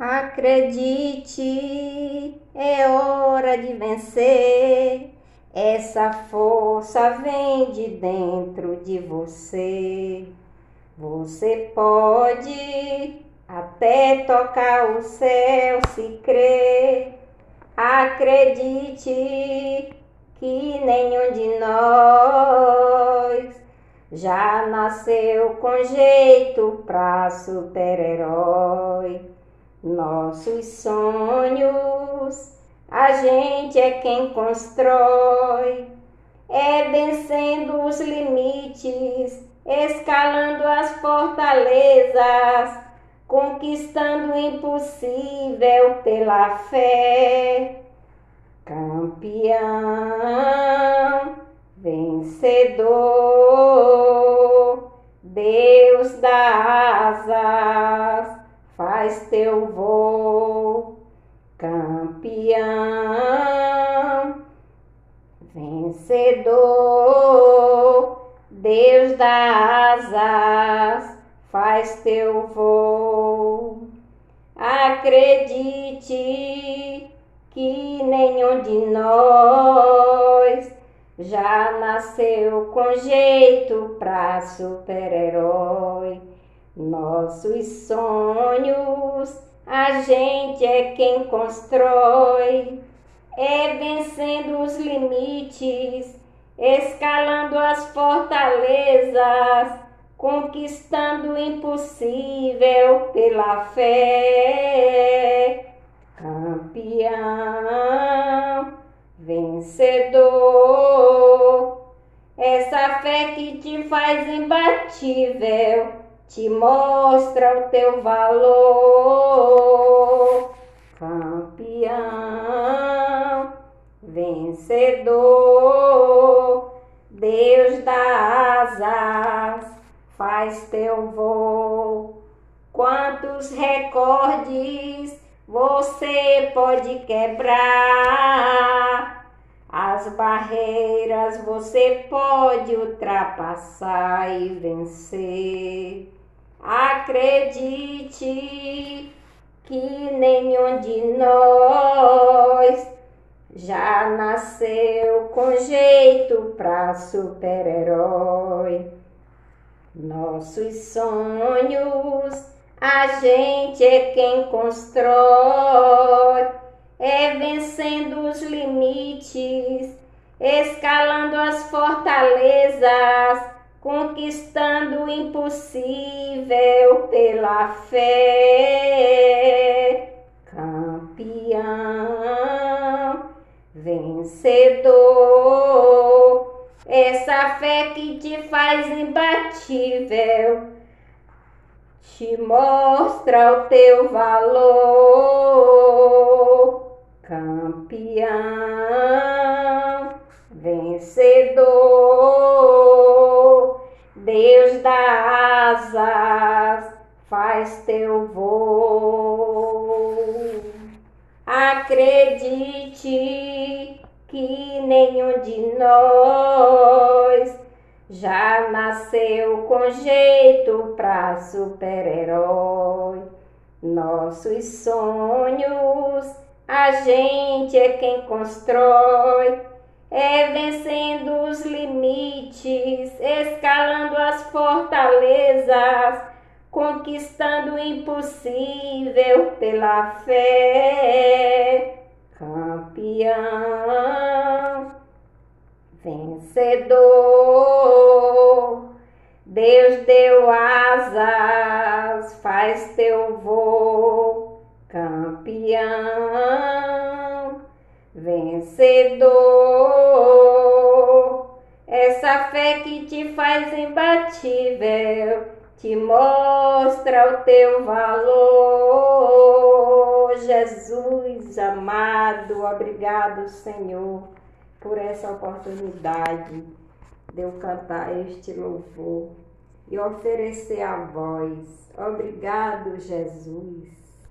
Acredite, é hora de vencer. Essa força vem de dentro de você. Você pode até tocar o céu se crer. Acredite que nenhum de nós já nasceu com jeito pra super-herói. Nossos sonhos, a gente é quem constrói, é vencendo os limites, escalando as fortalezas, conquistando o impossível pela fé. Campeão, vencedor, Deus dá asas faz teu voo, campeão, vencedor, Deus das asas, faz teu voo. Acredite que nenhum de nós já nasceu com jeito pra super-herói nossos sonhos, a gente é quem constrói, é vencendo os limites, escalando as fortalezas, conquistando o impossível pela fé. Campeão, vencedor, essa fé que te faz imbatível te mostra o teu valor, campeão, vencedor, Deus dá asas, faz teu voo. Quantos recordes você pode quebrar? As barreiras você pode ultrapassar e vencer. Acredite que nenhum de nós já nasceu com jeito pra super-herói. Nossos sonhos a gente é quem constrói, é vencendo os limites, escalando as fortalezas conquistando o impossível pela fé. Campeão, vencedor, essa fé que te faz imbatível, te mostra o teu valor. Deus dá asas, faz teu voo. Acredite que nenhum de nós já nasceu com jeito pra super-herói. Nossos sonhos, a gente é quem constrói é vencendo os limites, escalando as fortalezas, conquistando o impossível pela fé. Campeão, vencedor, Deus deu asas, faz teu voo, campeão vencedor. Essa fé que te faz imbatível, te mostra o teu valor. Jesus amado, obrigado, Senhor, por essa oportunidade de eu cantar este louvor e oferecer a voz. Obrigado, Jesus.